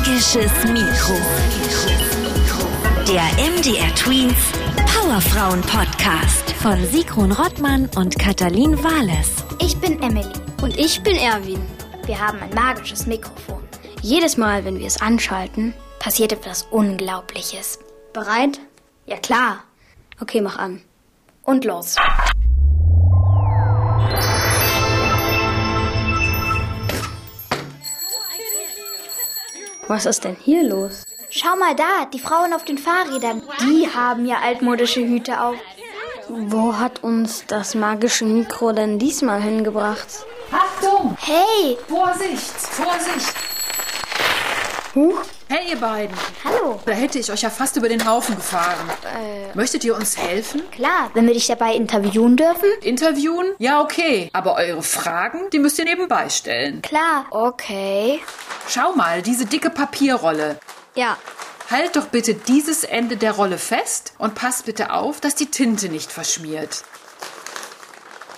Magisches Mikro. Der MDR Tweens Powerfrauen Podcast von Sigrun Rottmann und Katalin Wales. Ich bin Emily. Und ich bin Erwin. Wir haben ein magisches Mikrofon. Jedes Mal, wenn wir es anschalten, Passiert etwas Unglaubliches. bereit? Ja klar. Okay, mach an. Und los. Was ist denn hier los? Schau mal da, die Frauen auf den Fahrrädern. Die haben ja altmodische Hüte auf. Wo hat uns das magische Mikro denn diesmal hingebracht? Achtung! Hey, Vorsicht! Vorsicht! Huch, Hey, ihr beiden! hallo. Da hätte ich euch ja fast über den Haufen gefahren. Möchtet ihr uns helfen? Klar, wenn wir dich dabei interviewen dürfen? Interviewen? Ja, okay. Aber eure Fragen, die müsst ihr nebenbei stellen. Klar. Okay. Schau mal, diese dicke Papierrolle. ja. Halt doch bitte dieses Ende der Rolle fest und passt bitte auf, dass die Tinte nicht verschmiert.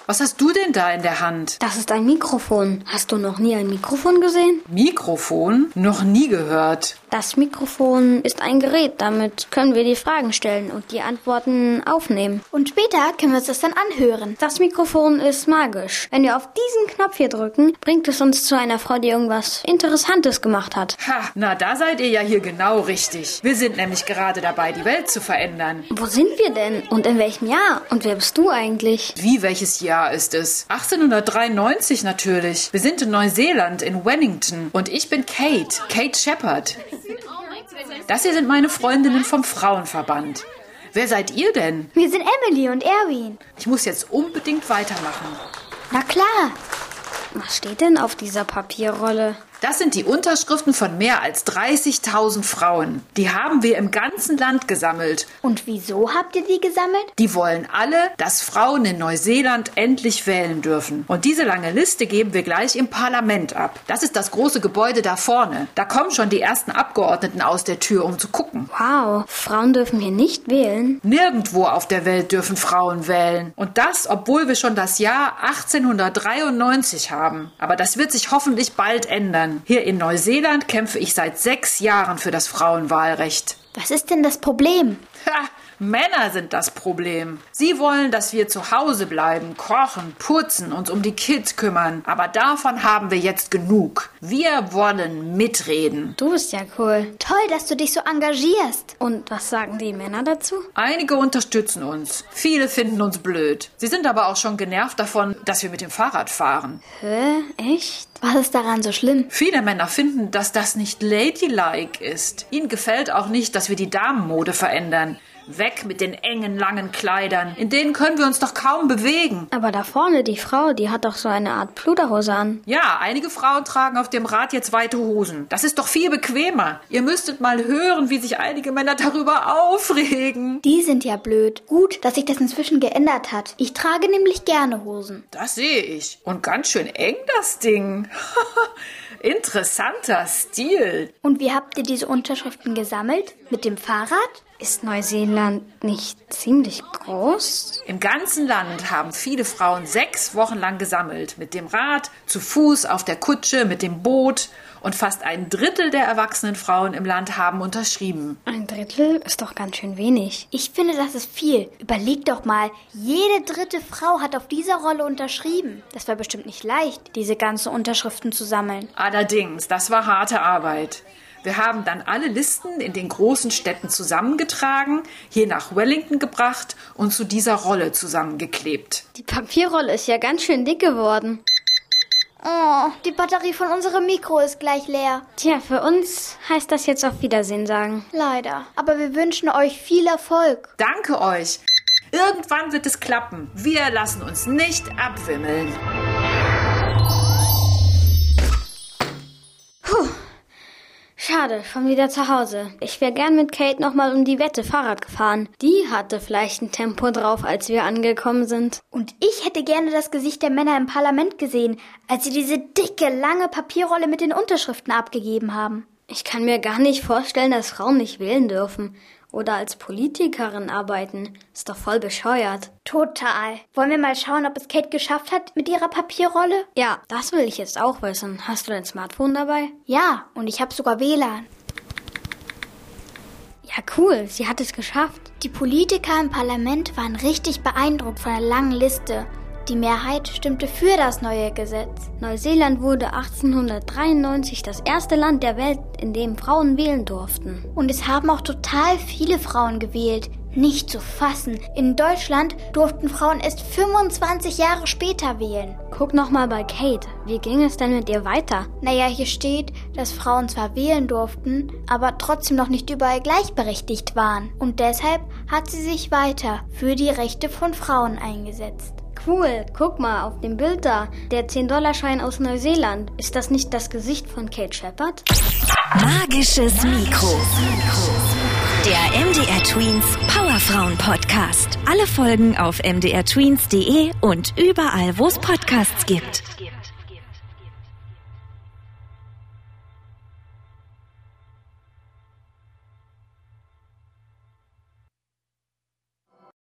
Was hast du denn da in der Hand? Das ist ein Mikrofon. Hast du noch nie ein Mikrofon gesehen? Mikrofon? Noch nie gehört. Das Mikrofon ist ein Gerät. Damit können wir die Fragen stellen und die Antworten aufnehmen. Und später können wir uns das dann anhören. Das Mikrofon ist magisch. Wenn wir auf diesen Knopf hier drücken, bringt es uns zu einer Frau, die irgendwas Interessantes gemacht hat. Ha, na, da seid ihr ja hier genau richtig. Wir sind nämlich gerade dabei, die Welt zu verändern. Wo sind wir denn? Und in welchem Jahr? Und wer bist du eigentlich? Wie welches Jahr ist es? 1893 natürlich. Wir sind in Neuseeland, in Wellington. Und ich bin Kate, Kate Shepard. Das hier sind meine Freundinnen vom Frauenverband. Wer seid ihr denn? Wir sind Emily und Erwin. Ich muss jetzt unbedingt weitermachen. Na klar. Was steht denn auf dieser Papierrolle? Das sind die Unterschriften von mehr als 30.000 Frauen. Die haben wir im ganzen Land gesammelt. Und wieso habt ihr die gesammelt? Die wollen alle, dass Frauen in Neuseeland endlich wählen dürfen. Und diese lange Liste geben wir gleich im Parlament ab. Das ist das große Gebäude da vorne. Da kommen schon die ersten Abgeordneten aus der Tür, um zu gucken. Wow, Frauen dürfen hier nicht wählen. Nirgendwo auf der Welt dürfen Frauen wählen. Und das, obwohl wir schon das Jahr 1893 haben. Aber das wird sich hoffentlich bald ändern. Hier in Neuseeland kämpfe ich seit sechs Jahren für das Frauenwahlrecht. Was ist denn das Problem? Ha, Männer sind das Problem. Sie wollen, dass wir zu Hause bleiben, kochen, putzen, uns um die Kids kümmern. Aber davon haben wir jetzt genug. Wir wollen mitreden. Du bist ja cool. Toll, dass du dich so engagierst. Und was sagen die Männer dazu? Einige unterstützen uns. Viele finden uns blöd. Sie sind aber auch schon genervt davon, dass wir mit dem Fahrrad fahren. Hä? Echt? Was ist daran so schlimm? Viele Männer finden, dass das nicht ladylike ist. Ihnen gefällt auch nicht, dass wir die Damenmode verändern. Weg mit den engen, langen Kleidern. In denen können wir uns doch kaum bewegen. Aber da vorne die Frau, die hat doch so eine Art Pluderhose an. Ja, einige Frauen tragen auf dem Rad jetzt weite Hosen. Das ist doch viel bequemer. Ihr müsstet mal hören, wie sich einige Männer darüber aufregen. Die sind ja blöd. Gut, dass sich das inzwischen geändert hat. Ich trage nämlich gerne Hosen. Das sehe ich. Und ganz schön eng das Ding. Interessanter Stil. Und wie habt ihr diese Unterschriften gesammelt? Mit dem Fahrrad? Ist Neuseeland nicht ziemlich groß? Im ganzen Land haben viele Frauen sechs Wochen lang gesammelt. Mit dem Rad, zu Fuß, auf der Kutsche, mit dem Boot. Und fast ein Drittel der erwachsenen Frauen im Land haben unterschrieben. Ein Drittel ist doch ganz schön wenig. Ich finde, das ist viel. Überleg doch mal, jede dritte Frau hat auf dieser Rolle unterschrieben. Das war bestimmt nicht leicht, diese ganzen Unterschriften zu sammeln. Allerdings, das war harte Arbeit. Wir haben dann alle Listen in den großen Städten zusammengetragen, hier nach Wellington gebracht und zu dieser Rolle zusammengeklebt. Die Papierrolle ist ja ganz schön dick geworden. Oh, die Batterie von unserem Mikro ist gleich leer. Tja, für uns heißt das jetzt auf Wiedersehen sagen. Leider. Aber wir wünschen euch viel Erfolg. Danke euch. Irgendwann wird es klappen. Wir lassen uns nicht abwimmeln. Schade, schon wieder zu Hause. Ich wäre gern mit Kate nochmal um die Wette Fahrrad gefahren. Die hatte vielleicht ein Tempo drauf, als wir angekommen sind. Und ich hätte gerne das Gesicht der Männer im Parlament gesehen, als sie diese dicke, lange Papierrolle mit den Unterschriften abgegeben haben. Ich kann mir gar nicht vorstellen, dass Frauen nicht wählen dürfen. oder als Politikerin arbeiten. Ist doch voll bescheuert. Total. Wollen wir mal schauen, ob es Kate geschafft hat mit ihrer Papierrolle? Ja, das will ich jetzt auch wissen. Hast du dein Smartphone dabei? Ja, und ich habe sogar WLAN. Ja, cool. Sie hat es geschafft. Die Politiker im Parlament waren richtig beeindruckt von der langen Liste. Die Mehrheit stimmte für das neue Gesetz. Neuseeland wurde 1893 das erste Land der Welt, in dem Frauen wählen durften. Und es haben auch total viele Frauen gewählt. Nicht zu fassen. In Deutschland durften Frauen erst 25 Jahre später wählen. Guck noch mal bei Kate. Wie ging es denn mit ihr weiter? Naja, hier steht, dass Frauen zwar wählen durften, aber trotzdem noch nicht überall gleichberechtigt waren. Und deshalb hat sie sich weiter für die Rechte von Frauen eingesetzt. Cool, guck mal auf dem Bild da. Der 10-Dollar-Schein aus Neuseeland. Ist das nicht das Gesicht von Kate Shepard? Magisches Mikro. Der MDR Tweens Powerfrauen Podcast. Alle Folgen auf mdrtweens.de und überall, wo es Podcasts gibt.